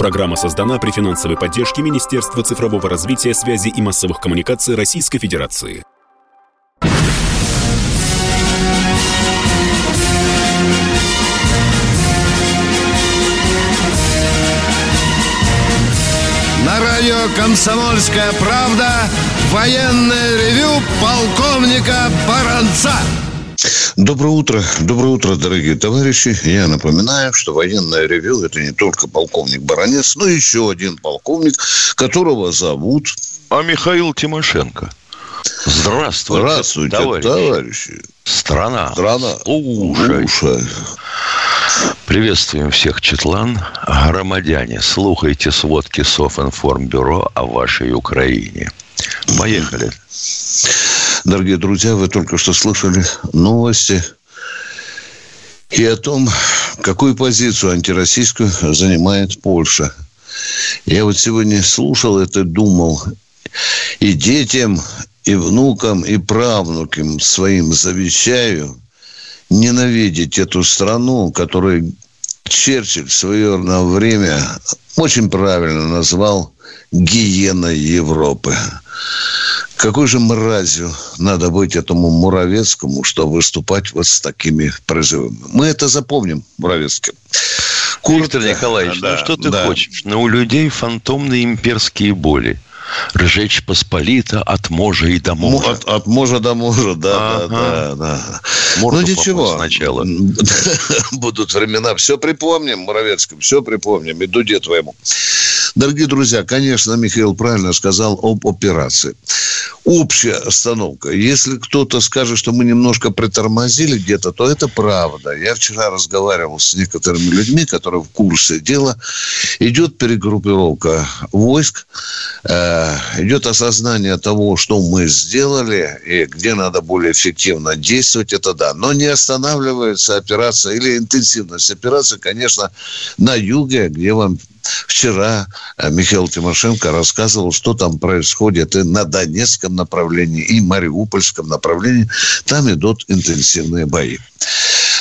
Программа создана при финансовой поддержке Министерства цифрового развития, связи и массовых коммуникаций Российской Федерации. На радио «Комсомольская правда» военное ревю полковника Баранца. Доброе утро, доброе утро, дорогие товарищи. Я напоминаю, что военное ревю – это не только полковник Баранец, но еще один полковник, которого зовут... А Михаил Тимошенко. Здравствуйте, Здравствуйте, товарищи. товарищи. Страна. Страна. Слушай. Слушай. Приветствуем всех, Четлан. Громадяне, слухайте сводки Софинформбюро о вашей Украине. Поехали. Дорогие друзья, вы только что слышали новости и о том, какую позицию антироссийскую занимает Польша. Я вот сегодня слушал это, думал, и детям, и внукам, и правнукам своим завещаю ненавидеть эту страну, которую Черчилль в свое время очень правильно назвал гиеной Европы. Какой же мразью надо быть этому Муравецкому, чтобы выступать вот с такими призывами? Мы это запомним, Муравецким. Куртка, Виктор Николаевич, да, ну что ты да. хочешь? Но у людей фантомные имперские боли ржечь посполито от можа и до можа. От, от можа до можа, да, ага. да, да, да. Морду ну ничего. Сначала. Будут времена. Все припомним, Моровецким, все припомним. И дуде твоему. Дорогие друзья, конечно, Михаил правильно сказал об операции. Общая остановка. Если кто-то скажет, что мы немножко притормозили где-то, то это правда. Я вчера разговаривал с некоторыми людьми, которые в курсе дела. Идет перегруппировка войск, э, идет осознание того, что мы сделали и где надо более эффективно действовать, это да. Но не останавливается операция или интенсивность операции, конечно, на юге, где вам Вчера Михаил Тимошенко рассказывал, что там происходит и на Донецком направлении, и Мариупольском направлении. Там идут интенсивные бои.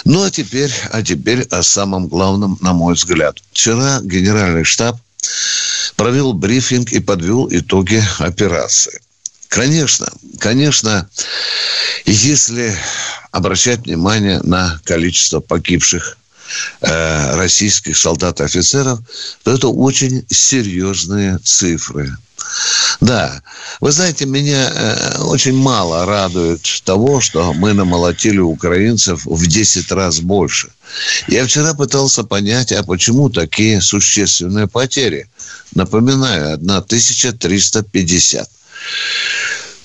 Ну, а теперь, а теперь о самом главном, на мой взгляд. Вчера генеральный штаб провел брифинг и подвел итоги операции. Конечно, конечно, если обращать внимание на количество погибших э, российских солдат и офицеров, то это очень серьезные цифры. Да, вы знаете, меня э, очень мало радует того, что мы намолотили украинцев в 10 раз больше. Я вчера пытался понять, а почему такие существенные потери. Напоминаю, 1350.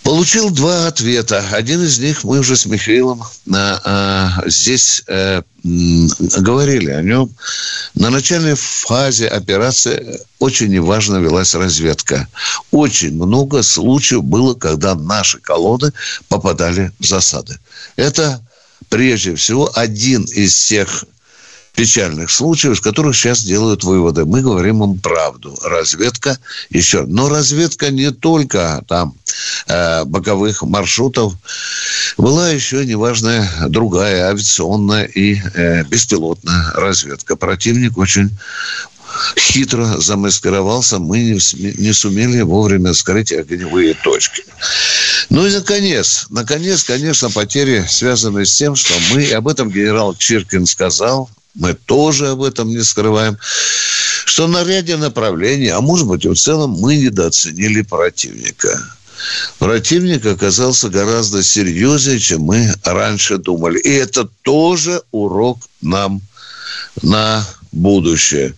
Получил два ответа. Один из них мы уже с Михаилом а, а, здесь а, говорили о нем. На начальной фазе операции очень неважно велась разведка. Очень много случаев было, когда наши колонны попадали в засады. Это прежде всего один из всех печальных случаев, из которых сейчас делают выводы. Мы говорим им правду. Разведка еще. Но разведка не только там э, боковых маршрутов. Была еще неважная другая авиационная и э, беспилотная разведка. Противник очень хитро замаскировался, мы не, не сумели вовремя скрыть огневые точки. Ну и наконец, наконец, конечно, потери связаны с тем, что мы, об этом генерал Чиркин сказал, мы тоже об этом не скрываем, что на ряде направлений, а может быть и в целом, мы недооценили противника. Противник оказался гораздо серьезнее, чем мы раньше думали. И это тоже урок нам на будущее.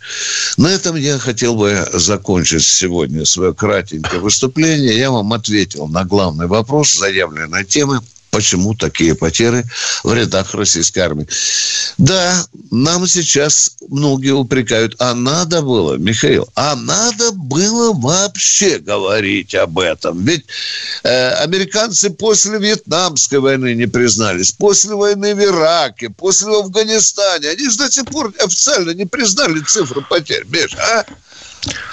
На этом я хотел бы закончить сегодня свое кратенькое выступление. Я вам ответил на главный вопрос заявленной темы – почему такие потери в рядах российской армии. Да, нам сейчас многие упрекают, а надо было, Михаил, а надо было вообще говорить об этом. Ведь э, американцы после Вьетнамской войны не признались, после войны в Ираке, после в Афганистане, они же до сих пор официально не признали цифру потерь. Миш, а?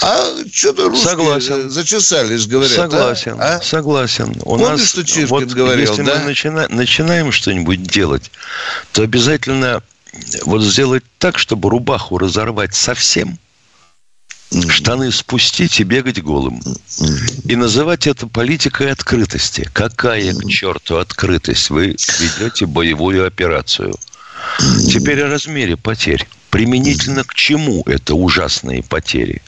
А что-то русские Согласен. зачесались, говорят. Согласен, а? согласен. У Помнишь, нас, что Чиркин вот, говорил, если да? мы начина, начинаем что-нибудь делать, то обязательно вот сделать так, чтобы рубаху разорвать совсем, штаны спустить и бегать голым. И называть это политикой открытости. Какая к черту открытость? Вы ведете боевую операцию. Теперь о размере потерь. Применительно к чему это ужасные потери?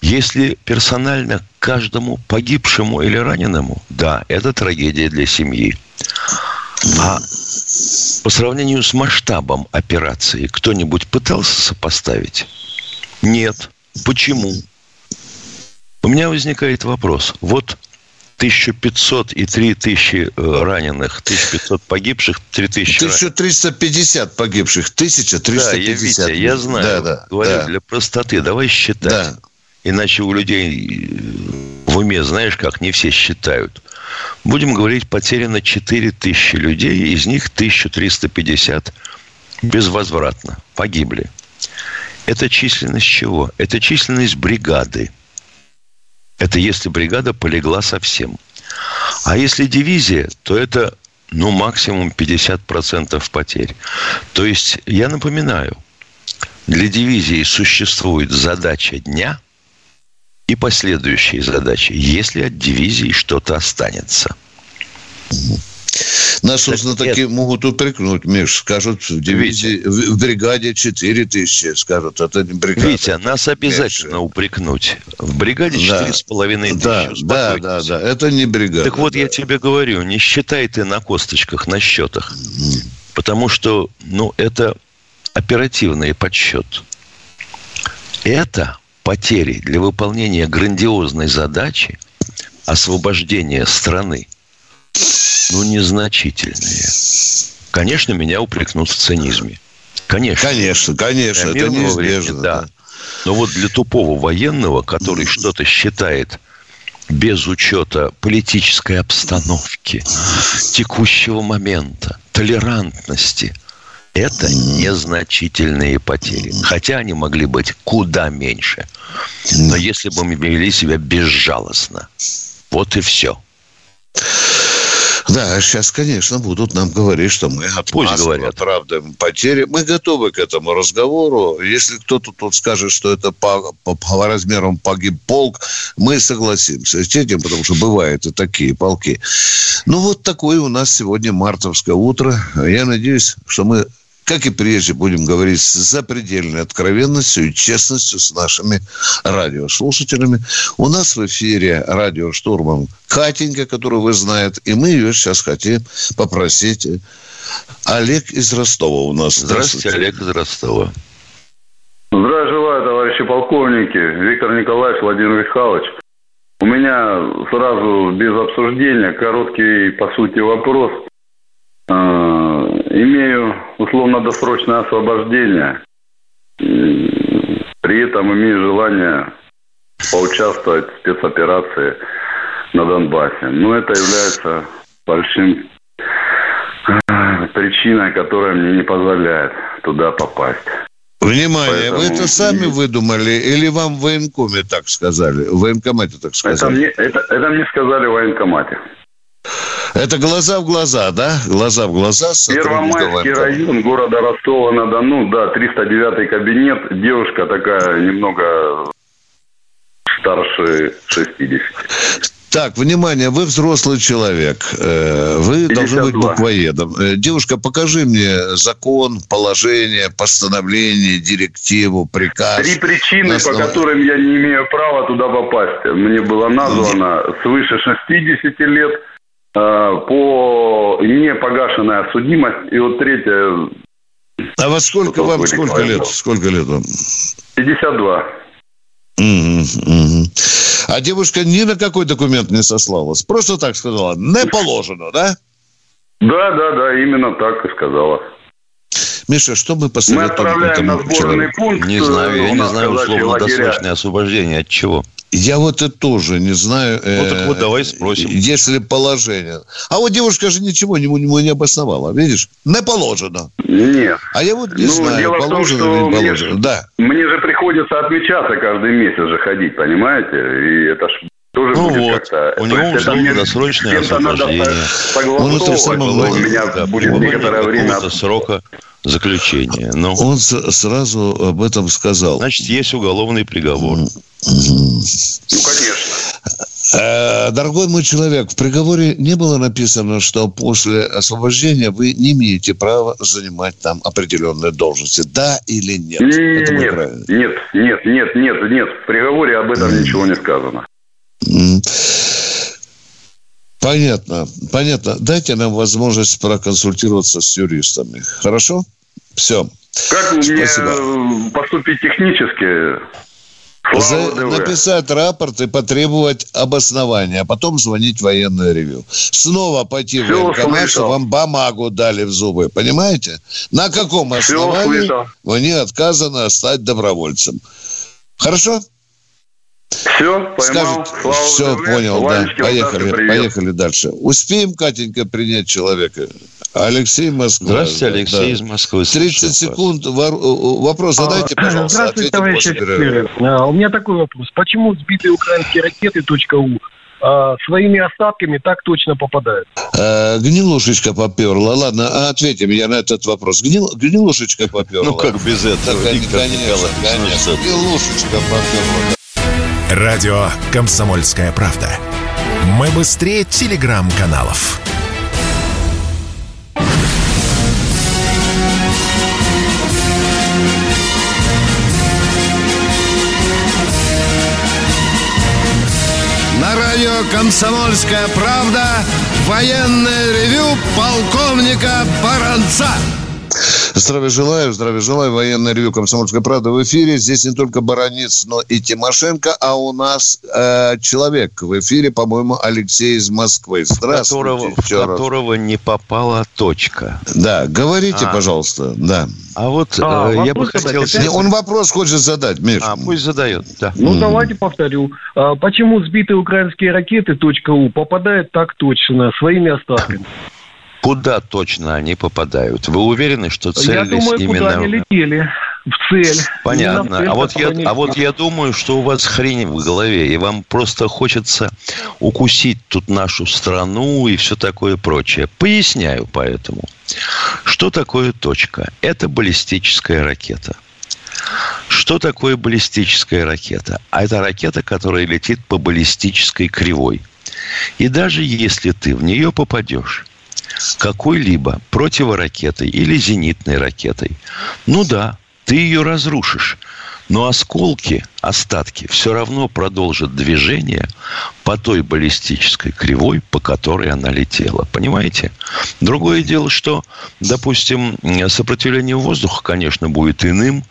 Если персонально каждому погибшему или раненому, да, это трагедия для семьи. А по сравнению с масштабом операции кто-нибудь пытался сопоставить? Нет. Почему? У меня возникает вопрос. Вот 1500 и 3000 э, раненых, 1500 погибших, 3000 1350 погибших, 1350. Да, я, Витя, я знаю. Да, да, Говорю, да. для простоты, давай считать. Да. Иначе у людей в уме, знаешь как, не все считают. Будем говорить, потеряно 4000 людей, из них 1350 безвозвратно погибли. Это численность чего? Это численность бригады. Это если бригада полегла совсем. А если дивизия, то это ну, максимум 50% потерь. То есть, я напоминаю, для дивизии существует задача дня и последующие задачи, если от дивизии что-то останется. Нас, собственно, так таки могут упрекнуть, Миш. Скажут, в, дивизии, в, в бригаде 4 тысячи. Скажут, это не бригада. Витя, нас обязательно меньше. упрекнуть. В бригаде 4,5 да. тысячи. Да, да, да, да. Это не бригада. Так вот, да. я тебе говорю, не считай ты на косточках, на счетах. Mm. Потому что, ну, это оперативный подсчет. Это потери для выполнения грандиозной задачи освобождения страны – ну, незначительные. Конечно, меня упрекнут в цинизме. Конечно. Конечно, конечно, это неизбежно. Времени, да. да. Но вот для тупого военного, который что-то считает без учета политической обстановки, текущего момента, толерантности, это незначительные потери. Хотя они могли быть куда меньше. Но если бы мы вели себя безжалостно, вот и все. Да, сейчас, конечно, будут нам говорить, что мы оправдываем потери. Мы готовы к этому разговору. Если кто-то тут скажет, что это по, по, по размерам погиб полк, мы согласимся с этим, потому что бывают и такие полки. Ну, вот такое у нас сегодня мартовское утро. Я надеюсь, что мы как и прежде, будем говорить с запредельной откровенностью и честностью с нашими радиослушателями. У нас в эфире радиоштурман Катенька, которую вы знаете, и мы ее сейчас хотим попросить. Олег из Ростова у нас. Здравствуйте, Здравствуйте Олег из Ростова. Здравия желаю, товарищи полковники. Виктор Николаевич, Владимир Михайлович. У меня сразу без обсуждения короткий, по сути, вопрос. Имею условно-досрочное освобождение. При этом имею желание поучаствовать в спецоперации на Донбассе. Но это является большим а, причиной, которая мне не позволяет туда попасть. Внимание, Поэтому... вы это сами выдумали или вам в военкоме так сказали? В военкомате так сказали? Это мне, это, это мне сказали в военкомате. Это глаза в глаза, да? Глаза в глаза. Первомайский район города Ростова-на-Дону, да, 309 кабинет. Девушка такая немного старше 60. Так, внимание, вы взрослый человек, э, вы 52. должны быть буквоедом. Э, девушка, покажи мне закон, положение, постановление, директиву, приказ. Три причины, основ... по которым я не имею права туда попасть. Мне было названо свыше 60 лет – по непогашенная судимость. И вот третье... А во сколько вам, сколько лет? Сколько лет вам? 52. Угу, угу. А девушка ни на какой документ не сослалась. Просто так сказала. Не положено, да? Да, да, да, именно так и сказала. Миша, что мы посоветуем Мы отправляем на человеку? пункт. Не знаю, я не знаю условно-досрочное освобождение. От чего? Я вот это тоже не знаю. Ну, так вот давай спросим. Если положение. А вот девушка же ничего ему не, не обосновала. Видишь? Не положено. Нет. А я вот не ну, знаю, дело положено в том, или не положено. Мне, да. мне же приходится отмечаться каждый месяц же ходить, понимаете? И это ж тоже ну будет вот, как-то... у него условно-досрочное освобождение. Он это в самом у меня да, будет некоторое время... срока заключение. Ну, Он с- сразу об этом сказал. значит, есть уголовный приговор. Ну, конечно. Э, Дорогой мой человек, в приговоре не было написано, что после освобождения вы не имеете права занимать там определенные должности. Да или нет? Нет, нет, нет, нет, нет, нет. В приговоре об этом ничего не сказано. Понятно, понятно. Дайте нам возможность проконсультироваться с юристами. Хорошо? Все. Как мне Спасибо. э, поступить технически? Слава За- написать рапорт и потребовать обоснования, а потом звонить в военное ревю. Снова пойти в Всё военкомат, чтобы вам бумагу дали в зубы. Понимаете? На каком основании слышал. мне отказано стать добровольцем? Хорошо? Все, поймал. Скажите. Слава Все, ДВ. понял, да. Поехали, привет. поехали дальше. Успеем, Катенька, принять человека? Алексей Москва. Здравствуйте, Алексей да. из Москвы. 30 Слушаю вас. секунд. Вор- э, Вопрос задайте, А, пожалуйста. Здравствуйте, товарищи офицеры. А, У меня такой вопрос. Почему сбитые украинские ракеты .у а, своими остатками так точно попадают? Э, Гнилушечка поперла. Ладно, а ответим я на этот вопрос. Гнил, гнилушечка поперла. Ну, как без этого, Так, Виктор конечно, Николаевич, ну конечно. Гнилушечка поперла. Радио «Комсомольская правда». Мы быстрее телеграм-каналов. На радио «Комсомольская правда» военное ревю полковника Баранца. Здравия желаю, здравия желаю. Военное ревю «Комсомольская правда» в эфире. Здесь не только Баранец, но и Тимошенко, а у нас э, человек в эфире, по-моему, Алексей из Москвы. Здравствуйте. которого, в еще раз. которого не попала точка. Да, говорите, А. пожалуйста. Да. А вот А, э, я бы хотел... Не, он вопрос хочет задать, Миш. А, пусть задает, да. Ну, Мгм. давайте повторю. А, Почему сбитые украинские ракеты .у попадают так точно, своими остатками? Куда точно они попадают? Вы уверены, что целились Я думаю, именно... куда они летели. В цель. Именно в Понятно. цель, А вот, я, а вот я думаю, что у вас хрень в голове, и вам просто хочется укусить тут нашу страну и все такое прочее. Поясняю поэтому. Что такое точка? Это баллистическая ракета. Что такое баллистическая ракета? А это ракета, которая летит по баллистической кривой. И даже если ты в нее попадешь какой-либо противоракетой или зенитной ракетой, ну да, ты ее разрушишь. Но осколки, остатки все равно продолжат движение по той баллистической кривой, по которой она летела. Понимаете? Другое дело, что, допустим, сопротивление воздуха, конечно, будет иным.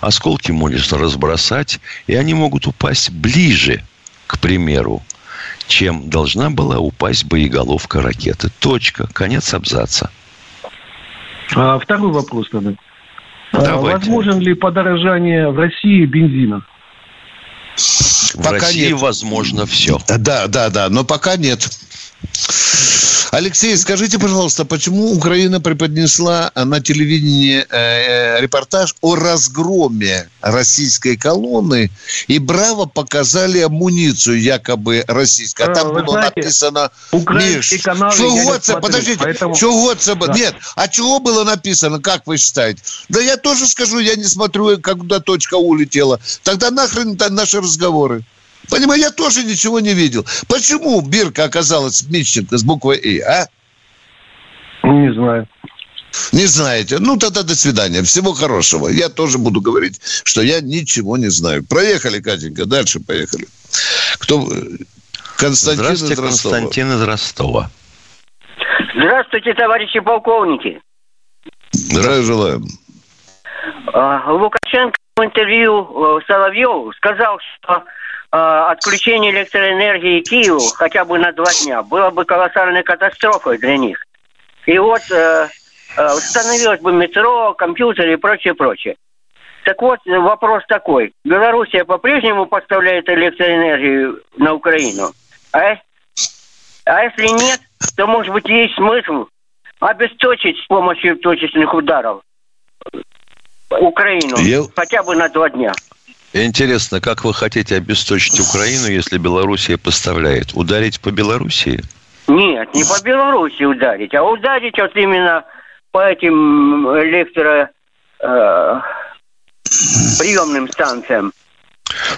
Осколки можно разбросать, и они могут упасть ближе, к примеру, чем должна была упасть боеголовка ракеты. Точка. Конец абзаца. А, Второй вопрос тогда. Давайте. Возможен ли подорожание в России бензина? В Пока России нет. возможно все. Да, да, да, но пока нет. Алексей, скажите, пожалуйста, почему Украина преподнесла на телевидении э, репортаж о разгроме российской колонны и браво показали амуницию якобы российскую? А А, там вы было знаете, написано... каналы чего це? Подождите, поэтому- чего це? Да. Нет, а чего было написано, как вы считаете? Да я тоже скажу, я не смотрю, когда точка улетела. Тогда нахрен наши разговоры. Понимаете, я тоже ничего не видел. Почему Бирка оказалась Митченко с буквой «И», а? Не знаю. Не знаете? Ну, тогда до свидания. Всего хорошего. Я тоже буду говорить, что я ничего не знаю. Проехали, Катенька, дальше поехали. Кто? Константин Здравствуйте, из Ростова. Константин из Ростова. Здравствуйте, товарищи полковники. Здравия желаю. А, Лукашенко в интервью э, Соловьеву сказал, что э, отключение электроэнергии Киеву хотя бы на два дня было бы колоссальной катастрофой для них. И вот э, э, установилось бы метро, компьютеры и прочее, прочее. Так вот, вопрос такой. Белоруссия по-прежнему поставляет электроэнергию на Украину? А, а если нет, то, может быть, есть смысл обесточить с помощью точечных ударов Украину Я- хотя бы на два дня. Интересно, как вы хотите обесточить Украину, если Белоруссия поставляет? Ударить по Белоруссии? Нет, не по Беларуси ударить, а ударить вот именно по этим электро э, приемным станциям.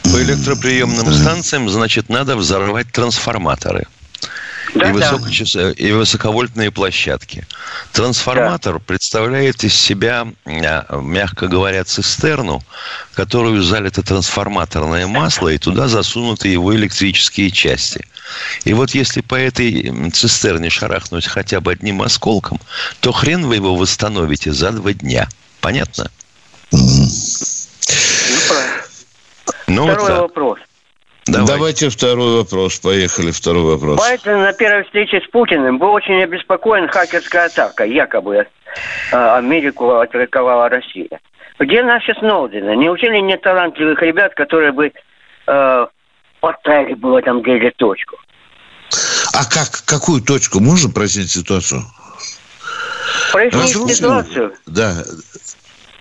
По электроприемным станциям, значит, надо взорвать трансформаторы. Да, и, да. высокочас- и высоковольтные площадки. Трансформатор представляет из себя, а, мягко говоря, цистерну, которую залито трансформаторное масло, и туда засунуты его электрические части. И вот если по этой цистерне шарахнуть хотя бы одним осколком, то хрен вы его восстановите за два дня. Понятно? Ну. Ну, вот Второй так. вопрос. Давай. Давайте второй вопрос. Поехали, второй вопрос. Байден на первой встрече с Путиным был очень обеспокоен хакерской атакой. Якобы э, Америку атаковала Россия. Где наши Сноудены? Неужели нет талантливых ребят, которые бы э, поставили бы в этом деле точку? А как, какую точку? Можно прояснить ситуацию? Прояснить Разрушили? ситуацию. Да.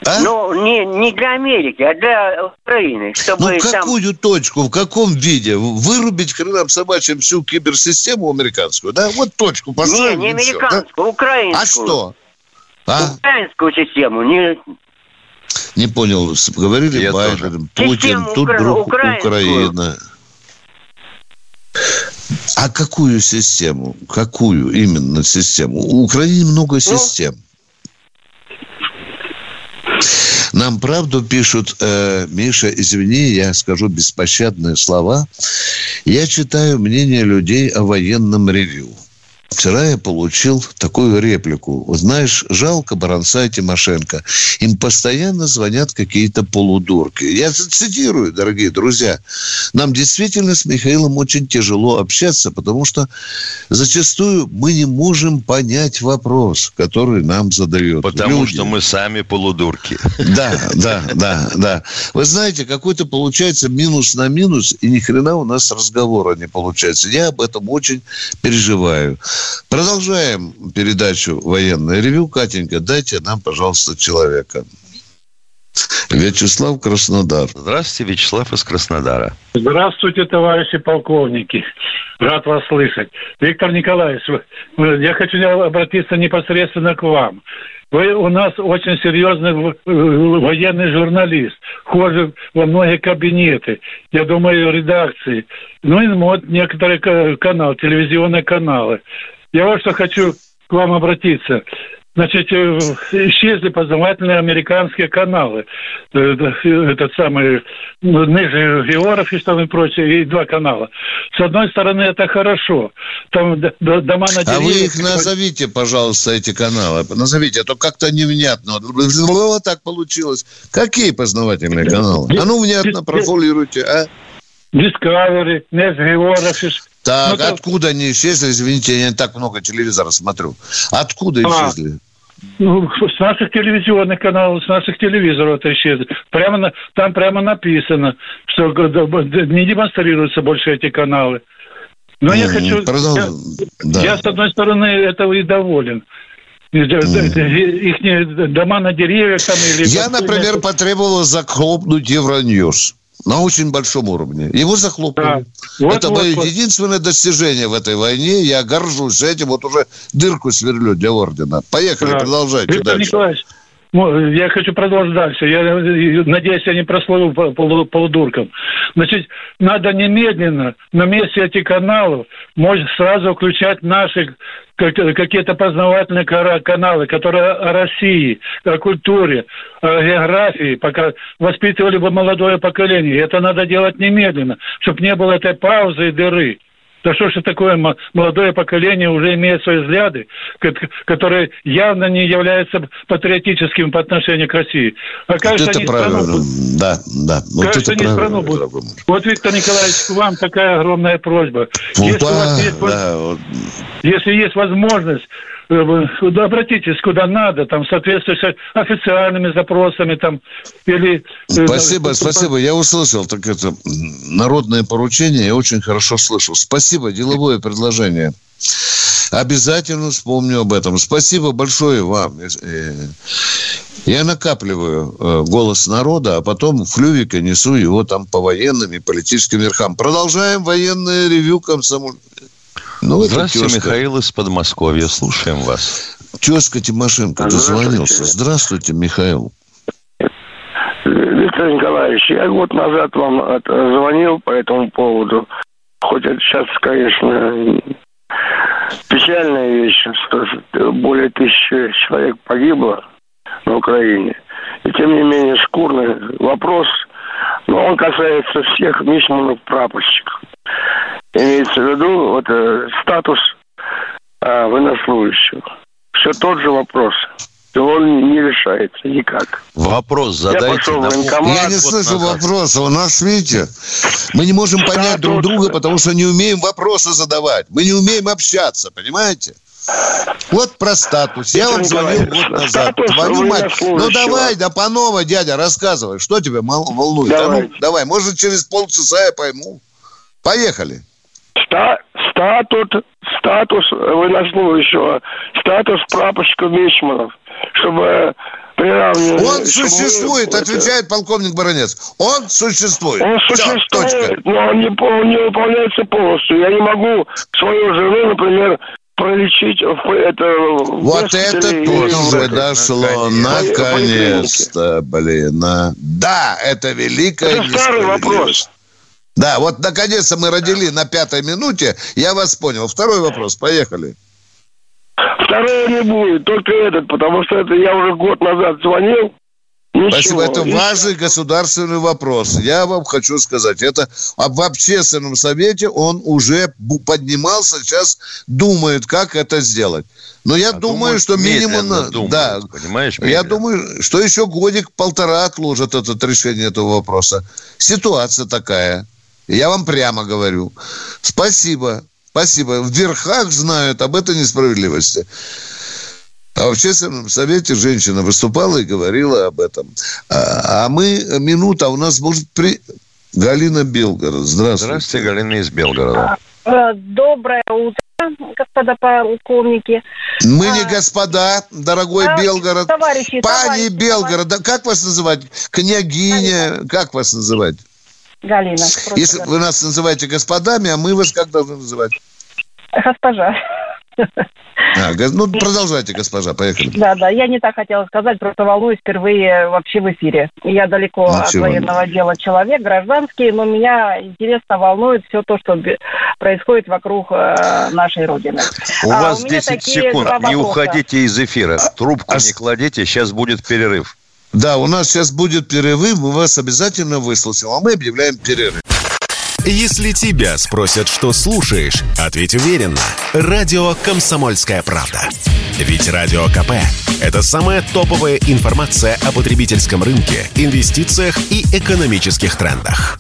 А? Ну, не, не для Америки, а для Украины. Чтобы Ну, там... какую точку, в каком виде? Вырубить хреном собачьим всю киберсистему американскую, да? Вот точку Не, поставили. не и всё, да? американскую, украинскую. А что? А? Украинскую систему. Не... Не понял, говорили Я Байден, Путин, Систему тут укра- вдруг украинскую. Украина. А какую систему? Какую именно систему? У Украины много систем. Нам правду пишут, э, Миша, извини, я скажу беспощадные слова. Я читаю мнение людей о военном ревью. Вчера я получил такую реплику. Вот Знаешь, жалко Баранца и Тимошенко. Им постоянно звонят какие-то полудурки. Я цитирую, дорогие друзья. Нам действительно с Михаилом очень тяжело общаться, потому что зачастую мы не можем понять вопрос, который нам задают. Потому люди. что мы сами полудурки. Да, да, да, да. Вы знаете, какой-то получается минус на минус, и ни хрена у нас разговора не получается. Я об этом очень переживаю. Продолжаем передачу «Военное ревю». Катенька, дайте нам, пожалуйста, человека. Вячеслав Краснодар. Здравствуйте, Вячеслав из Краснодара. Здравствуйте, товарищи полковники. Рад вас слышать. Виктор Николаевич, я хочу обратиться непосредственно к вам. Вы у нас очень серьезный военный журналист. Вхожи во многие кабинеты. Я думаю, редакции. Ну и вот некоторые ка- каналы, телевизионные каналы. Я вот что хочу к вам обратиться. Значит, э, исчезли познавательные американские каналы. Э, э, Этот самый ну, Ниже Георов и что и прочее, и два канала. С одной стороны, это хорошо. Там дома на А вы деревьях- их назовите, пожалуйста, эти каналы. Назовите, а то как-то невнятно. Вот так получилось. Какие познавательные каналы? А ну, внятно профолируйте, а? Discovery, Нес Георов. Так, Ну, там- откуда они исчезли? Извините, я не так много телевизора смотрю. Откуда А. исчезли? Ну, с наших телевизионных каналов, с наших телевизоров это исчезли. Прямо на, там прямо написано, что не демонстрируются больше эти каналы. Но я М, хочу... продол- я- да. Я, с одной стороны, этого и доволен. Их дома на деревьях там или... Я, например, потребовал захлопнуть Евроньюз. На очень большом уровне. Его захлопнули. Да. Вот, Это вот, мое вот. единственное достижение в этой войне. Я горжусь этим. Вот уже дырку сверлю для ордена. Поехали, Да. продолжайте Виктор дальше. Николаевич, я хочу продолжить дальше. Я э, надеюсь, я не прословил по- полу- полудурком. Значит, надо немедленно на месте этих каналов может сразу включать наши как- какие-то познавательные каналы, которые о России, о культуре, о географии, пока воспитывали бы молодое поколение. Это надо делать немедленно, чтобы не было этой паузы и дыры. Да что ж это такое, мо- молодое поколение уже имеет свои взгляды, ко- которые явно не являются патриотическими по отношению к России. А как Вот же это страну правильно. будут- Да, да. Вот же это правильно, страну будут? Вот, Виктор Николаевич, к вам такая огромная просьба. Если у вас есть да, вот. если есть возможность, обратитесь куда надо, там, соответствующими официальными запросами, там, или... э, Спасибо, э, спасибо. Я услышал так это народное поручение. Я очень хорошо слышал. Спасибо, деловое предложение. Обязательно вспомню об этом. Спасибо большое вам. Э, Я накапливаю э, голос народа, а потом в клювика несу его там по военным и политическим верхам. Продолжаем военное ревю комсомоль. Ну, Здравствуйте, тезка. Михаил из Подмосковья. Слушаем вас. Тезка Тимошенко дозвонился. Здравствуйте, Михаил. Виктор Николаевич, я год назад вам звонил по этому поводу. Хоть это сейчас, конечно, печальная вещь, что более тысячи человек погибло на Украине. И тем не менее шкурный вопрос, но он касается всех мичманов прапорщиков. Имеется в виду вот, э, статус а, военнослужащего. Все тот же вопрос. И он не решается никак. Вопрос Я задайте. пошел в на- военкомат. Я не год слышу назад. вопроса. У нас, видите, мы не можем понять друг друга, потому что не умеем вопросы задавать. Мы не умеем общаться, понимаете? Вот про статус. Я вам звонил год назад. статус Твою мать. Ну давай, да по новой, дядя, рассказывай. Что тебя волнует? А ну, Давайте. давай, может, через полчаса я пойму. Поехали. Ста- статут, статус военнослужащего, статус прапорщика Мичманов, чтобы приравнивать... Он чтобы существует, это- отвечает полковник Баранец. Он существует. Он существует, точка. но он не, пол- не выполняется полностью. Я не могу свою жену, например, пролечить это... Вот это тоже дошло. Наконец. Наконец-то, блин. а. Да, это великая Это старый вопрос. Да, вот наконец-то мы родили на пятой минуте. Я вас понял. Второй вопрос. Поехали. Второго не будет, только этот, потому что это я уже год назад звонил. Ничего. Спасибо. Это важный государственный вопрос. Я вам хочу сказать, это в общественном совете он уже поднимался, сейчас думает, как это сделать. Но я А думаю, думают, что минимум... думают, да, понимаешь, Я медленно. думаю, что еще годик-полтора отложат это решение этого вопроса. Ситуация такая. Я вам прямо говорю. Спасибо. Спасибо. В верхах знают об этой несправедливости. А в общественном совете женщина выступала и говорила об этом. А, а мы, минута, у нас может при... Галина Белгород. Здравствуйте. Здравствуйте, Галина из Белгорода. Э, Доброе утро, господа полковники. Мы не господа, дорогой А, Белгород. товарищи, Пани товарищи, Белгород. Да как вас называть? Княгиня. Как вас называть? Галина. просто Если Галина. вы нас называете господами, а мы вас как должны называть? Госпожа. А, ну, продолжайте, госпожа, поехали. Да, да, я не так хотела сказать, просто волнуюсь впервые вообще в эфире. Я далеко Ну, от чего? военного дела человек, гражданский, но меня интересно волнует все то, что происходит вокруг э, нашей Родины. У А, вас у меня 10 такие секунд. Не уходите из эфира. Трубку а не кладите, сейчас будет перерыв. Да, у нас сейчас будет перерыв, мы вас обязательно выслушаем, а мы объявляем перерыв. Если тебя спросят, что слушаешь, ответь уверенно. Радио «Комсомольская правда». Ведь Радио КП – это самая топовая информация о потребительском рынке, инвестициях и экономических трендах.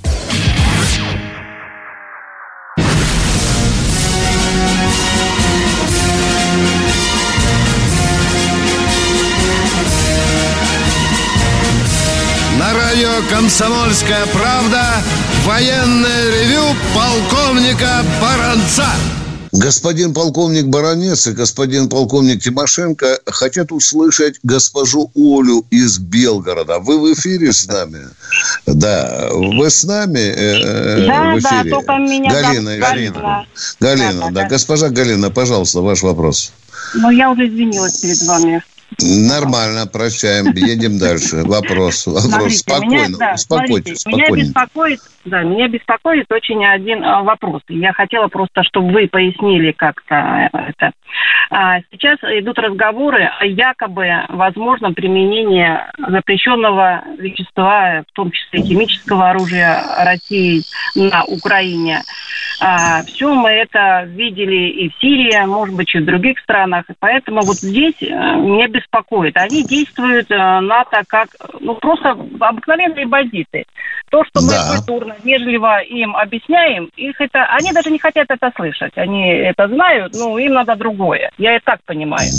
«Комсомольская правда» военное ревю полковника Баранца. Господин полковник Баранец и господин полковник Тимошенко хотят услышать госпожу Олю из Белгорода. Вы в эфире с нами? Да, вы с нами э, Да, в да, эфире? только меня Галина, зовут Галина. Галина. Галина, Да, да, да, да. Госпожа Галина, пожалуйста, ваш вопрос. Но я уже извинилась перед вами. Нормально, прощаем, едем дальше. Вопрос, вопрос. Смотрите, Спокойно, меня, да, успокойтесь, смотрите, меня спокойно. беспокоит, да, меня беспокоит очень один а, вопрос. Я хотела просто, чтобы вы пояснили как-то э, это. А, сейчас идут разговоры о якобы возможном применении запрещенного вещества, в том числе химического оружия России на Украине. все мы это видели и в Сирии, может быть, и в других странах. И поэтому вот здесь э, меня беспокоит. Они действуют э, НАТО как, ну, просто обыкновенные бандиты. То, что мы Да. культурно, вежливо им объясняем, их это, они даже не хотят это слышать. Они это знают, ну, им надо другое. Я и так понимаю.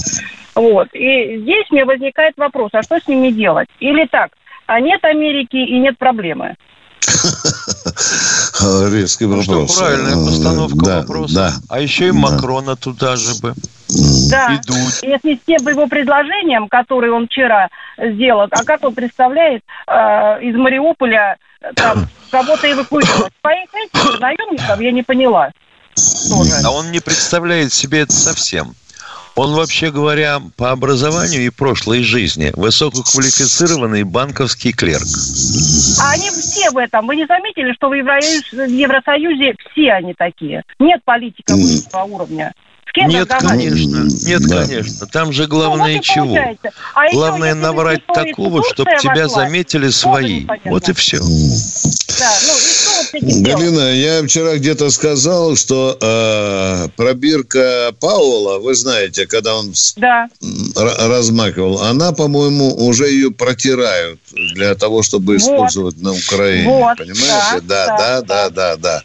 Вот. И здесь мне возникает вопрос, а что с ними делать? Или так, а нет Америки и нет проблемы. Резкий Ну что, вопрос. правильная постановка да, вопроса. Да, А еще и Да. Макрона туда же бы. Да. Идут. Если с тем его предложением, которое он вчера сделал, а как он представляет э, из Мариуполя э, там кого-то эвакуировать? Своих этих наемников я не поняла. тоже. А он не представляет себе это совсем. Он, вообще говоря, по образованию и прошлой жизни высококвалифицированный банковский клерк. А они все в этом. Вы не заметили, что в Евро- в Евросоюзе все они такие? Нет политика высшего уровня. С кем Нет, конечно. Нет, Да. конечно. Там же Ну, главное вот и чего? получается. А Главное наврать такого, чтобы тебя заметили свои. Вот и все. Да, ну вот с этим делать? Галина, я вчера где-то сказал, что э, пробирка Пауэлла, вы знаете, когда он Да. р- размакивал, она, по-моему, уже ее протирают для того, чтобы Вот. использовать на Украине. Вот, Понимаете? да, Да, да, да, да, да.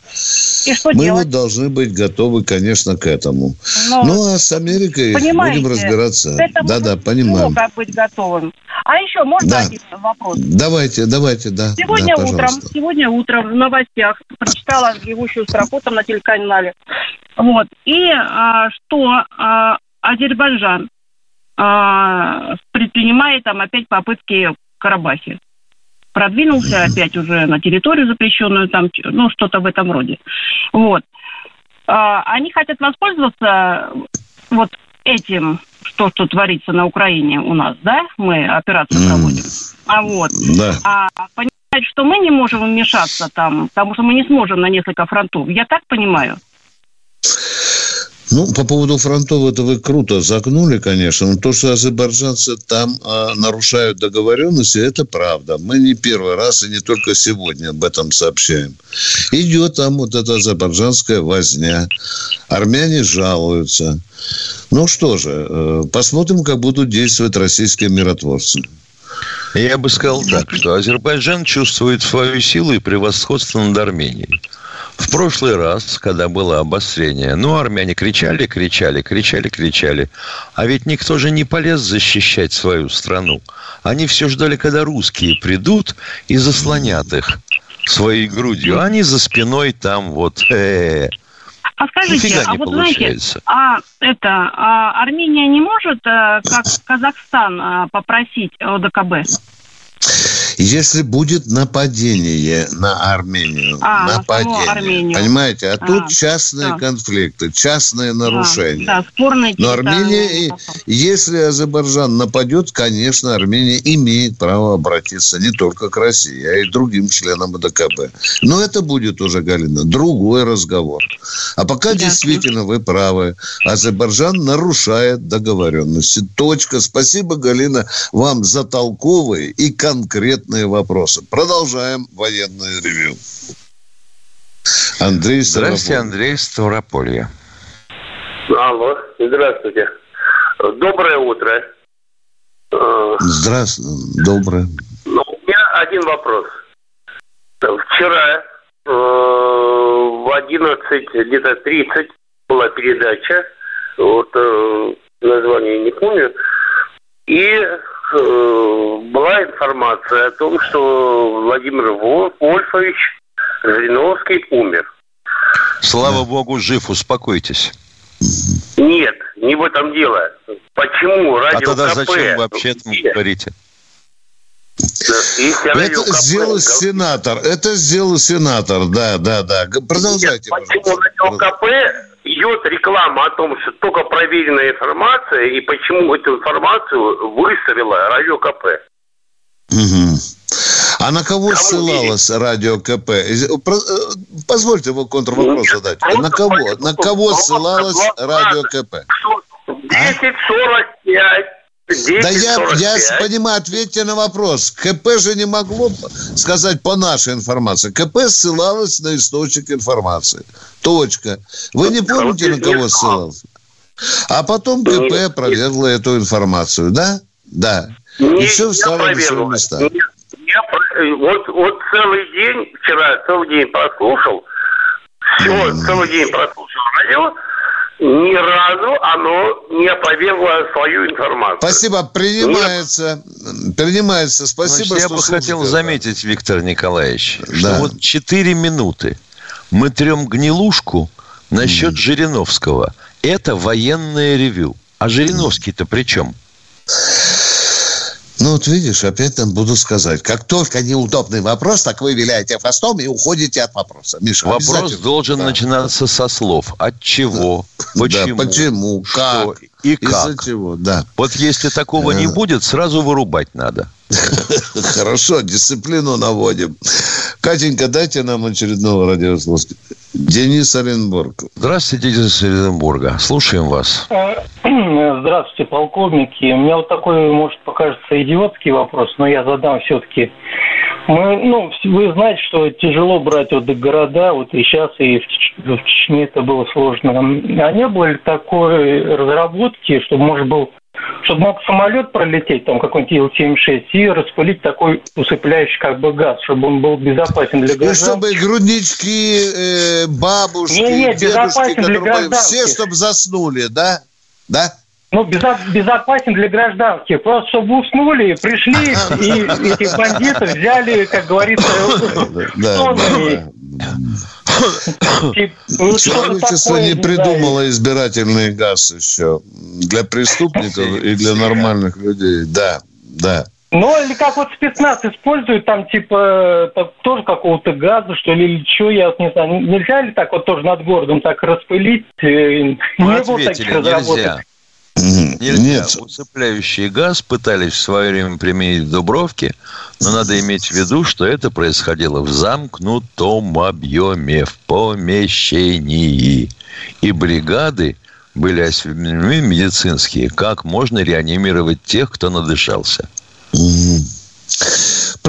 И что Мы делать? вот должны быть готовы, конечно, к этому. Ну, Ну, а с Америкой Понимаете, будем разбираться. Да, да, понимаем. как быть готовым. А еще можно Да. один вопрос? Давайте, давайте, да. Сегодня да, утром, сегодня утром в новостях прочитала бегущую строку там на телеканале. Вот. И а, что а, Азербайджан а, предпринимает там опять попытки Карабахе. Продвинулся опять уже на территорию запрещенную, там, ну, что-то в этом роде. Вот. А, они хотят воспользоваться вот этим, что, что творится на Украине у нас, да? Мы операцию проводим. А вот. Да. А понимать, что мы не можем вмешаться там, потому что мы не сможем на несколько фронтов. Я так понимаю? Ну, по поводу фронтов, это вы круто загнули, конечно. Но то, что азербайджанцы там а, нарушают договоренности, это правда. Мы не первый раз и не только сегодня об этом сообщаем. Идет там вот эта азербайджанская возня. Армяне жалуются. Ну что же, э, посмотрим, как будут действовать российские миротворцы. Я бы сказал так, что Азербайджан чувствует свою силу и превосходство над Арменией. В прошлый раз, когда было обострение, ну, армяне кричали, кричали, кричали, кричали. А ведь никто же не полез защищать свою страну. Они все ждали, когда русские придут и заслонят их своей грудью. А они за спиной там вот... э, А скажите, Нифига а вот знаете, получается. а это а Армения не может, э, как Казахстан, э, попросить ОДКБ? Если будет нападение на Армению, А, на нападение, Армению. понимаете, а, А, тут частные да. конфликты, частные нарушения. Да, да, спорные Но Армения, и- ну, если Азербайджан нападет, конечно, Армения имеет право обратиться не только к России, а и другим членам ДКБ. Но это будет уже, Галина, другой разговор. А пока действительно вы правы. Азербайджан нарушает договоренности. Точка. Спасибо, Галина, вам за толковые и конкретные вопросы. Продолжаем военное ревю. Андрей Здравствуйте, Ставрополь. Андрей Ставрополье. Алло, здравствуйте. Доброе утро. Э, Здравствуйте. Доброе. ну, у меня один вопрос. Вчера э, в 11, где-то 30 была передача, вот э, название не помню, и была информация о том, что Владимир Вол- Вольфович Жириновский умер. Слава богу, жив, успокойтесь. Нет, не в этом дело. Почему А радио тогда КП? зачем вы вообще Где? говорите? Если Это КП сделал сенатор. Это сделал сенатор. Да, да, да. Продолжайте. Почему радио КП идет реклама о том, что только проверенная информация, и почему эту информацию выставила радио КП? Мгм. А на кого ссылалось радио КП? Про- э, Позвольте его контрвопрос задать. На кого? На кого ссылалось радио КП? 1045. 1045. Да я, я понимаю, ответьте на вопрос. КП же не могло сказать по нашей информации. КП ссылалось на источник информации. Точка. Вы не помните, на кого ссылался? А потом КП опровергло эту информацию, да? Да. И Не- все не встало на свои места. Опро- Вот, вот целый день, вчера целый день прослушал, все, целый день прослушал радио, ни разу оно не опровергло свою информацию. Спасибо, принимается. Принимается. Спасибо, Значит, я что бы хотел слушаете. заметить, Виктор Николаевич, что Да. вот 4 минуты мы трем гнилушку насчет Жириновского. Это военное ревю. А Жириновский-то при чем? Ну, вот видишь, опять нам буду сказать. Как только неудобный вопрос, так вы виляете хвостом и уходите от вопроса. Миша, Вопрос должен Да. начинаться со слов. От чего? Почему? Да, почему? Что Как? И Из-за как? чего? Да. Вот если такого не будет, сразу вырубать надо. Хорошо, дисциплину наводим. Катенька, дайте нам очередного радиослушателя. Денис Оренбург. Здравствуйте, Денис Оренбурга. Слушаем вас. Э, Здравствуйте, полковники. У меня вот такой, может, покажется идиотский вопрос, но я задам все-таки. Мы, ну, вы знаете, что тяжело брать вот города, вот и сейчас, и в, в Чечне это было сложно. А не было ли такой разработки, чтобы, может, был чтобы мог самолет пролететь, там какой-нибудь Ил-76, и распылить такой усыпляющий как бы газ, чтобы он был безопасен для И граждан. чтобы груднички, э, бабушки, Не, не, дедушки, безопасен для которые- гражданских. все, чтобы заснули, да? Да? Ну, безо- безопасен для гражданских. Просто чтобы уснули, пришли, и этих бандитов взяли, как говорится, сонными. Ну, такое, не придумало избирательный газ еще для преступников и для нормальных людей. Да, да. Ну, или как вот спецназ использует, там, типа, так, тоже какого-то газа, что ли, или что, я вот не знаю. Нельзя ли так вот тоже над городом так распылить? Э, Мы Не было таких разработок. Нельзя. Нет. Усыпляющий газ пытались в свое время применить в Дубровке, но надо иметь в виду, что это происходило в замкнутом объеме, в помещении. И бригады были осведомлены медицинские, как можно реанимировать тех, кто надышался.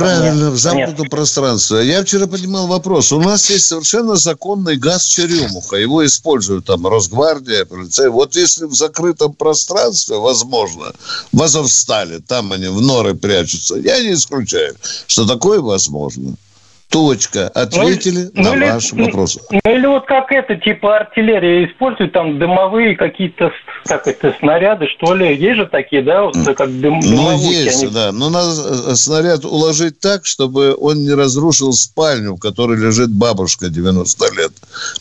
Правильно, в замкнутом пространстве. Я вчера поднимал вопрос. У нас есть совершенно законный газ черемуха. Его используют там Росгвардия, полицей. Вот если в закрытом пространстве, возможно, в Азовстале, там они в норы прячутся, я не исключаю, что такое возможно. Точка. Ответили Ну, на или- ваш вопрос. Ну или вот как это, типа артиллерия использует, там дымовые какие-то, как это, снаряды, что ли. Есть же такие, да, вот как дым, Ну, дымовухи, есть, они- да. Но надо э, снаряд уложить так, чтобы он не разрушил спальню, в которой лежит бабушка 90 лет.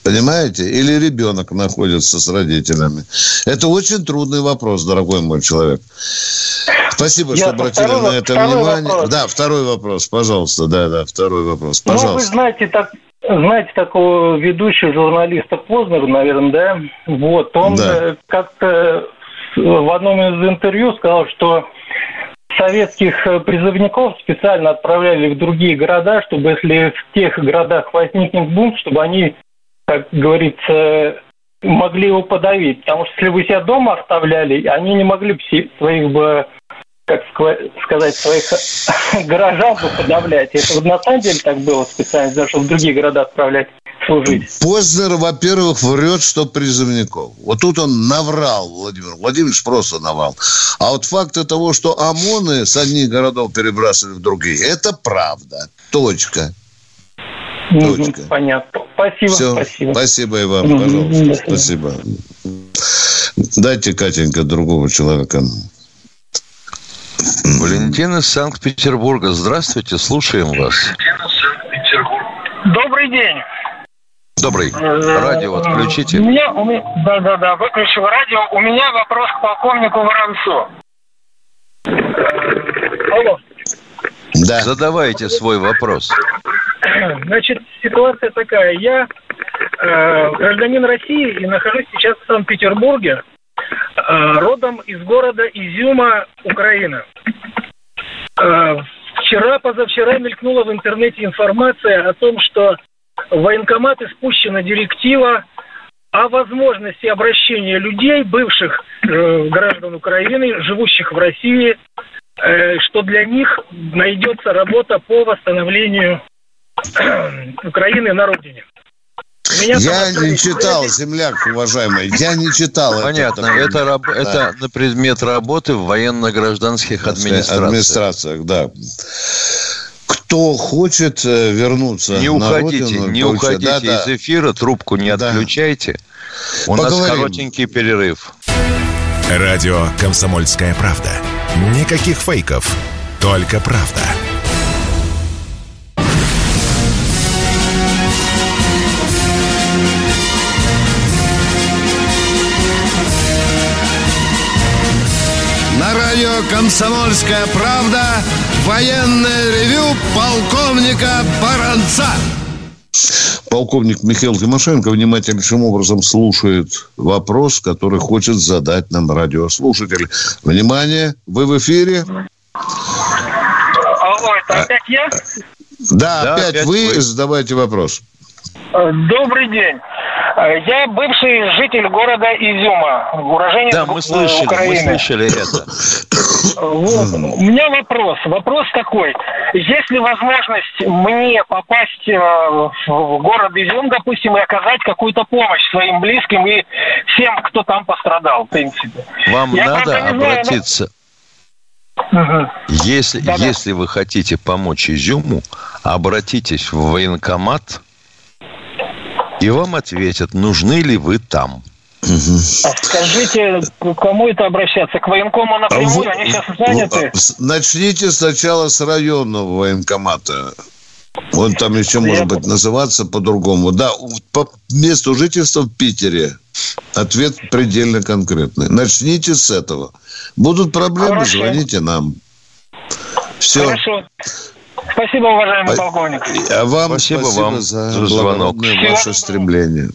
Понимаете? Или ребенок находится с родителями. Это очень трудный вопрос, дорогой мой человек. Спасибо, что Ясно. обратили Второй на это внимание. вопрос. Да, второй вопрос, пожалуйста. Да, да, второй вопрос. Ну, вы Пожалуйста. знаете, так, знаете такого ведущего журналиста Познера, наверное, да? Вот, он Да. э, как-то в одном из интервью сказал, что советских э, призывников специально отправляли в другие города, чтобы если в тех городах возникнет бунт, чтобы они, как говорится, могли его подавить. Потому что если вы себя дома оставляли, они не могли бы своих бы как ска- сказать, своих горожан бы подавлять. Это вот на самом деле так было специально, даже в другие города отправлять служить. Познер, во-первых, врет, что призывников. Вот тут он наврал, Владимир. Владимирович просто наврал. А вот факт того, что ОМОНы с одних городов перебрасывали в другие, это правда. Точка. Мгм, Понятно. Спасибо, Все. спасибо. Спасибо и вам, пожалуйста. Спасибо. Дайте, Катенька, другого человека. Валентин из Санкт-Петербурга. Здравствуйте, слушаем вас. Добрый день. Добрый. Радио отключите. У меня, у меня, да, да, да, выключил радио. У меня вопрос к полковнику Воронцу. Алло. Да. Задавайте свой вопрос. Значит, ситуация такая. Я э, гражданин России и нахожусь сейчас в Санкт-Петербурге, э, родом из города Изюма, Украина. Э, вчера, позавчера мелькнула в интернете информация о том, что в военкоматы спущена директива о возможности обращения людей, бывших э, граждан Украины, живущих в России, э, что для них найдется работа по восстановлению Украины на родине. Меня Я не читал, земляк уважаемый, я не читал. это Понятно. Это, раб- Да. это на предмет работы в военно-гражданских администрациях. администрациях, да. Кто хочет э, вернуться Не на уходите, родину, не получать- уходите Да, да. из эфира, трубку не отключайте. У нас Поговорим. коротенький перерыв. Радио «Комсомольская правда». Никаких фейков, только правда. Радио «Комсомольская правда» военное ревю полковника Баранца. Полковник Михаил Тимошенко внимательнейшим образом слушает вопрос, который хочет задать нам радиослушатель. Внимание, вы в эфире? Алло, это опять я? Да, Да, опять, опять вы, вы. задавайте вопрос. Э, Добрый день. Э, Я бывший житель города Изюма, уроженец Да, мы слышали, мы Украины. слышали это. Вот. У меня вопрос. Вопрос такой. Есть ли возможность мне попасть э, в город Изюм, допустим, и оказать какую-то помощь своим близким и всем, кто там пострадал, в принципе? Вам Я, надо знаю, но- обратиться. Если, если вы хотите помочь Изюму, обратитесь в военкомат, и вам ответят, нужны ли вы там. А Скажите, к кому это обращаться? К военкому напрямую? Вы- Они сейчас заняты. а, Начните сначала с районного военкомата. Он там еще, может быть, называться по-другому. Да, по месту жительства в Питере. Ответ предельно конкретный. Начните с этого. Будут проблемы, Хорошо. звоните нам. Все. Хорошо. Спасибо, уважаемый полковник. А вам Спасибо спасибо, вам за, за звонок. ваше стремление.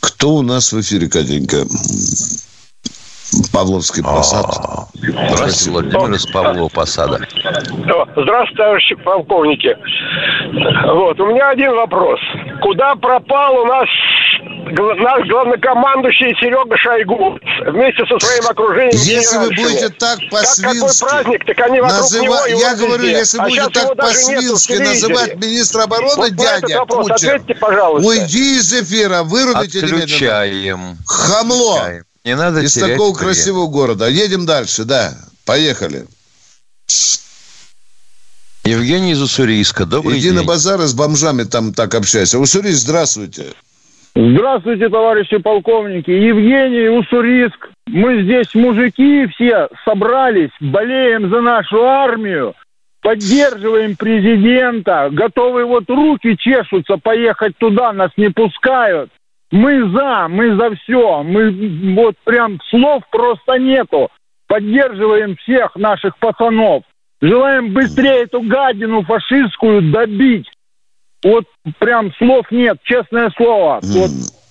Кто у нас в эфире, Катенька? Павловский посад. Здравствуйте, Владимир из Павлова Посада. Здравствуйте, товарищи полковники. Вот, у меня один вопрос. Куда пропал у нас наш главнокомандующий Серега Шойгу вместе со своим окружением? Если вы будете так Как по-свински праздник, так они вокруг называ- него Я говорю, везде. если А будете так по-свински называть министра обороны Вот на дядя вопрос Кучер, ответьте, пожалуйста. уйди из эфира, вырубите. Отключаем. Хамло. Отключаем. Не надо Из такого время. красивого города. Едем дальше, да. Поехали. Евгений из Уссурийска. Добрый Иди день. на базар и с бомжами там так общайся. Уссурийск, здравствуйте. Здравствуйте, товарищи полковники. Евгений, Уссурийск. Мы здесь, мужики, все собрались, болеем за нашу армию, поддерживаем президента, готовы вот руки чешутся поехать туда, нас не пускают. Мы за, мы за все. Мы вот прям слов просто нету. Поддерживаем всех наших пацанов. Желаем быстрее эту гадину фашистскую добить. Вот прям слов нет, честное слово. Вот.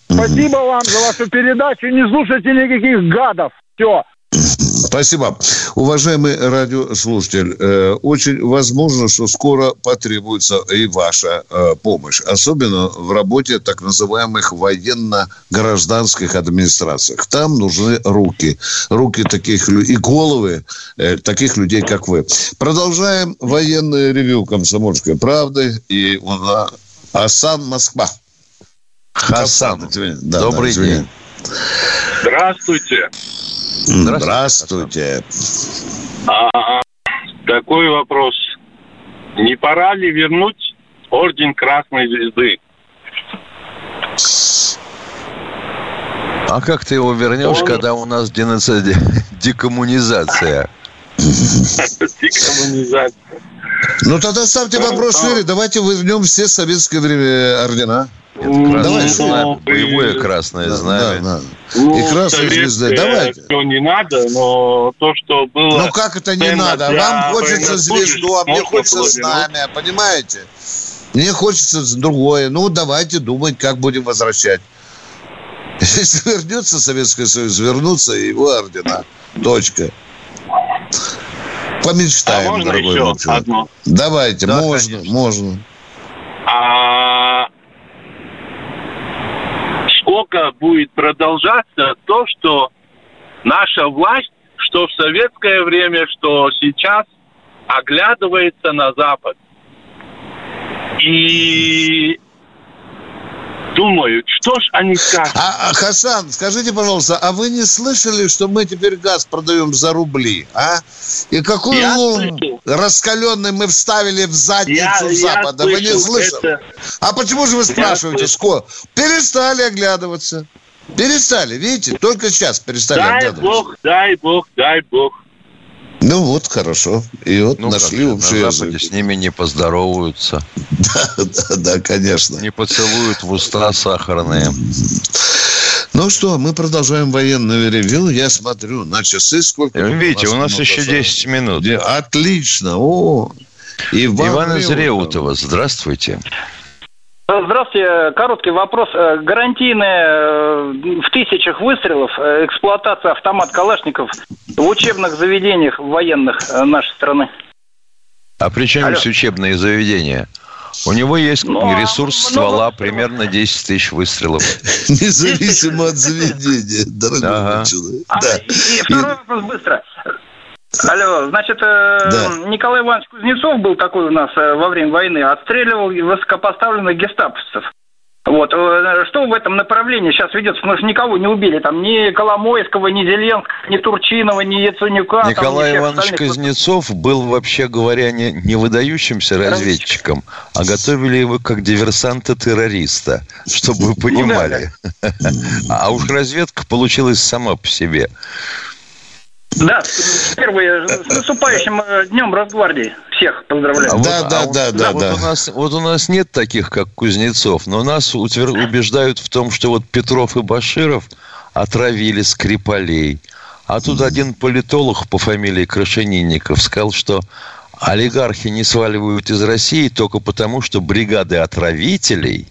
Спасибо вам за вашу передачу. Не слушайте никаких гадов. Все. Спасибо. Уважаемый радиослушатель, э, очень возможно, что скоро потребуется и ваша э, помощь, особенно в работе так называемых военно-гражданских администрациях. Там нужны руки, руки таких лю- и головы э, таких людей, как вы. Продолжаем военное ревю «Комсомольской правды» и у нас Асан Москва. Хасан. извини. Да, Добрый да, день. Здравствуйте. Здравствуйте. А, такой вопрос. Не пора ли вернуть орден Красной Звезды? А как ты его вернешь, когда у нас деноци- декоммунизация? Ну тогда ставьте вопрос шире. Давайте вернем все советское время ордена. Красное Давай, знамя, ну, боевое красное Да, знамя. да, да. Ну, И красная звезда. Давайте. Все не надо, но то, что было... Ну как это не надо? для Вам хочется военнослужащих, звезду, а мне хочется знамя, понимаете? Мне хочется другое. Ну, давайте думать, как будем возвращать. Если вернется Советский Союз, вернутся его ордена. Точка. Помечтаем, А можно дорогой еще человек. одно? Давайте, Да, можно, можно. А сколько будет продолжаться то, что наша власть, что в советское время, что сейчас, оглядывается на Запад. И думают, что ж они скажут. А, а, Хасан, скажите, пожалуйста, а вы не слышали, что мы теперь газ продаем за рубли, а? И Я лом слышал. раскаленный мы вставили в задницу Я- я Запада? вы не слышал, слышали? это- А почему же вы спрашиваете, сколько? Перестали оглядываться. Перестали, видите? Только сейчас перестали Дай оглядываться. Бог, дай Бог, дай Бог. Ну вот, хорошо. И вот Ну, нашли как общий на язык. С ними не поздороваются. Да, да, да, конечно. Не поцелуют в уста сахарные. Ну что, мы продолжаем военное ревю. Я смотрю на часы, сколько... Видите, у нас еще 10 минут. Отлично. О, Иван, Иван из Реутова, здравствуйте. Здравствуйте. Короткий вопрос. Э, Гарантийная э, в тысячах выстрелов э, эксплуатация автомат Калашников в учебных заведениях военных нашей страны. А при чем здесь учебные заведения? У него есть ну, а ресурс ствола много... примерно 10 тысяч выстрелов. Независимо от заведения, дорогой человек. А, и второй вопрос быстро. Алло, значит, э, да. Николай Иванович Кузнецов был такой у нас э, во время войны, отстреливал высокопоставленных гестаповцев. Вот. Э, что в этом направлении сейчас ведется? Потому что никого не убили. Там ни Коломойского, ни Зеленского, ни Турчинова, ни Яценюка. Николай там, Иванович остальных... Кузнецов был, вообще говоря, не, не выдающимся разведчиком, а готовили его как диверсанта-террориста, чтобы вы понимали. А уж разведка получилась сама по себе. Да, первые с наступающим э, днем Росгвардии. Всех поздравляю. А да, вот, да, а да, да, да, вот, У нас, вот у нас нет таких, как Кузнецов, но нас утвер... убеждают в том, что вот Петров и Баширов отравили Скрипалей. А тут один политолог по фамилии Крашенинников сказал, что олигархи не сваливают из России только потому, что бригады отравителей,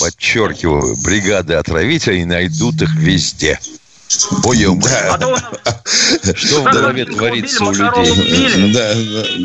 подчеркиваю, бригады отравителей найдут их везде. Ой, да. а Что в голове творится у людей? Да,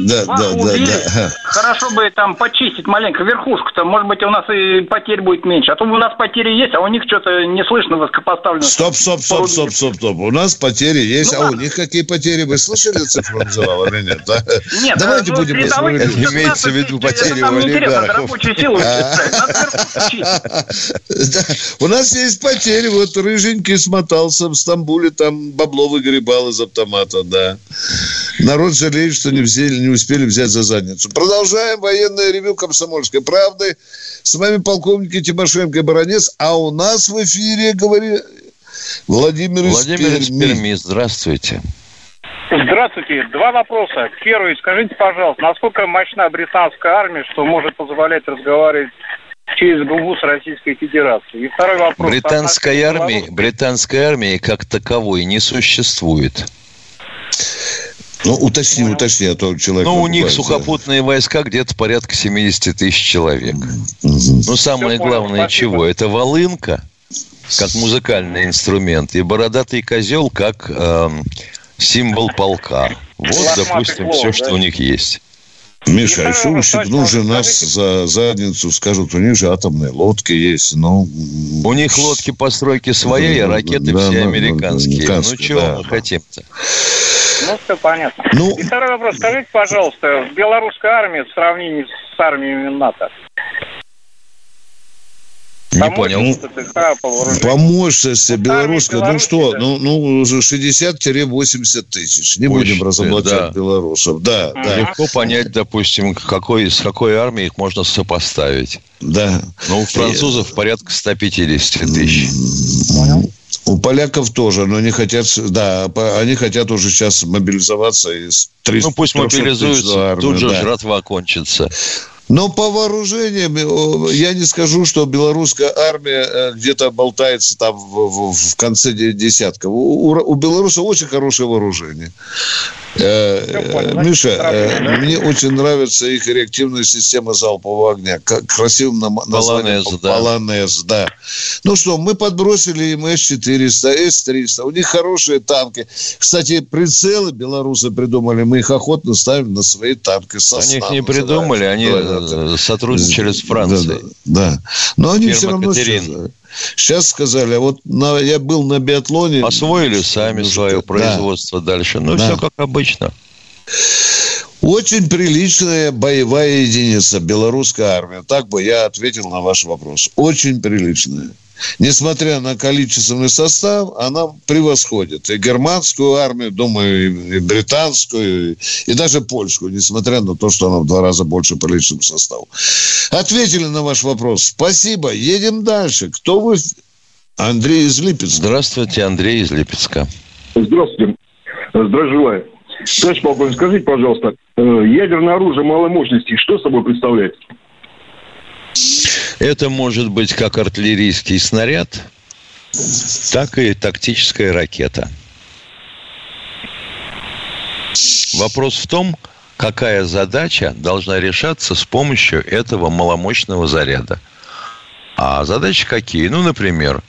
да, да, да, да. Хорошо бы там почистить маленько верхушку-то. Может быть, у нас и потерь будет меньше. А то у нас потери есть, а у них что-то не слышно высокопоставлено. Стоп, стоп, стоп, стоп, стоп, стоп. У нас потери есть, ну, а у них какие потери? Вы слышали цифру называл или нет? Да? Нет, Давайте ну, будем... Имеется в виду потери у олигархов. У нас есть потери. Вот рыженький смотался в Стамбуле там бабло выгребал из автомата, да. Народ жалеет, что не, взяли, не успели взять за задницу. Продолжаем военное ревю «Комсомольской правды». С вами полковники Тимошенко и Баранец. А у нас в эфире, говорит Владимир, Владимир из Перми. Перми. Здравствуйте. Здравствуйте. Два вопроса. Первый. Скажите, пожалуйста, насколько мощна британская армия, что может позволять разговаривать через губу с Российской Федерацией. И второй вопрос. Британской армии, британской армии как таковой не существует. Ну, уточни, Понял. уточни, а то человек... Ну, у них сухопутные войска где-то порядка 70 тысяч человек. Ну, самое Все главное понял, чего? Это волынка, как музыкальный инструмент, и бородатый козел, как э, символ полка. Вот, допустим, все, что у них есть. Миша, а еще ущипнут же нас за задницу, скажут, у них же атомные лодки есть, ну... У них лодки постройки своей, а ракеты да, все да, американские. Да, ну, чего да. мы хотим-то? Ну, все понятно. Ну... И второй вопрос. Скажите, пожалуйста, белорусская армия в сравнении с армией НАТО, не понял. По мощности белорусская, ну что, ну, ну 60-80 тысяч. Не Мощные, будем разоблачать да. белорусов. Да, да. Легко понять, допустим, какой, с какой армией их можно сопоставить. Да. Ну, у французов И... порядка 150 тысяч. Понял. У поляков тоже, но они хотят, да, они хотят уже сейчас мобилизоваться из 300 Ну, пусть мобилизуются, тут же да. жратва кончится. Но по вооружениям я не скажу, что белорусская армия э, где-то болтается там в, в, в конце десятка. У, у, у белорусов очень хорошее вооружение. Э, Миша, э, мне очень нравится их реактивная система залпового огня. Красивым названием. Полонез, да. Полонез, да. Ну что, мы подбросили им С-400, С-300. У них хорошие танки. Кстати, прицелы белорусы придумали. Мы их охотно ставим на свои танки. Они их не придумали, они э, сотрудничали с Францией. Да, да. Но они Фирма все равно... Катерин. Сейчас сказали, а вот на, я был на биатлоне. Освоили сами ну, свое производство да. дальше. Ну, да. все как обычно. Очень приличная боевая единица, белорусская армия. Так бы я ответил на ваш вопрос. Очень приличная несмотря на количественный состав, она превосходит и германскую армию, думаю, и британскую, и даже польскую, несмотря на то, что она в два раза больше по личному составу. Ответили на ваш вопрос. Спасибо. Едем дальше. Кто вы? Андрей из Липецка. Здравствуйте, Андрей из Липецка. Здравствуйте. Здравия желаю. Товарищ полковник, скажите, пожалуйста, э, ядерное оружие малой мощности что собой представляет? Это может быть как артиллерийский снаряд, так и тактическая ракета. Вопрос в том, какая задача должна решаться с помощью этого маломощного заряда. А задачи какие? Ну, например,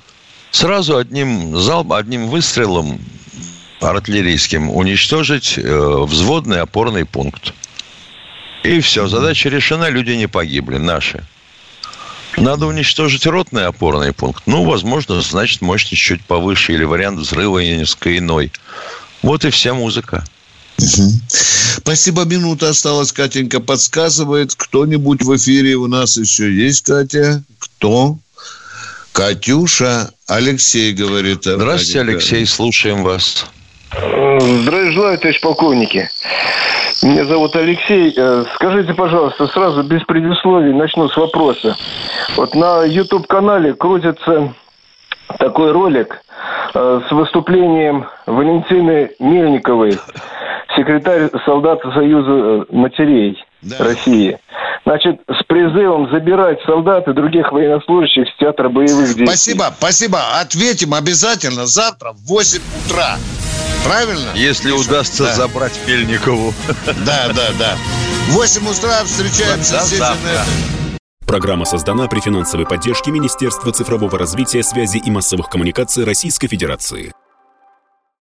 сразу одним залп, одним выстрелом артиллерийским уничтожить э, взводный опорный пункт. И все, задача решена, люди не погибли, наши. Надо уничтожить ротный опорный пункт. Ну, возможно, значит, мощность чуть повыше или вариант взрыва несколько иной. Вот и вся музыка. Спасибо, минута осталась. Катенька подсказывает. Кто-нибудь в эфире у нас еще есть, Катя? Кто? Катюша, Алексей говорит. Здравствуйте, Алексей, слушаем вас. Здравия желаю, товарищ полковники. Меня зовут Алексей. Э, скажите, пожалуйста, сразу без предисловий начну с вопроса. Вот на YouTube-канале крутится такой ролик э, с выступлением Валентины Мельниковой, секретарь солдат Союза э, матерей да. России. Значит, с призывом забирать солдат и других военнослужащих с театра боевых действий. Спасибо, спасибо. Ответим обязательно завтра в 8 утра. Правильно? Если Миша? удастся да. забрать Пельникову. Да, да, да. В 8 утра встречаемся с Программа создана при финансовой поддержке Министерства цифрового развития, связи и массовых коммуникаций Российской Федерации.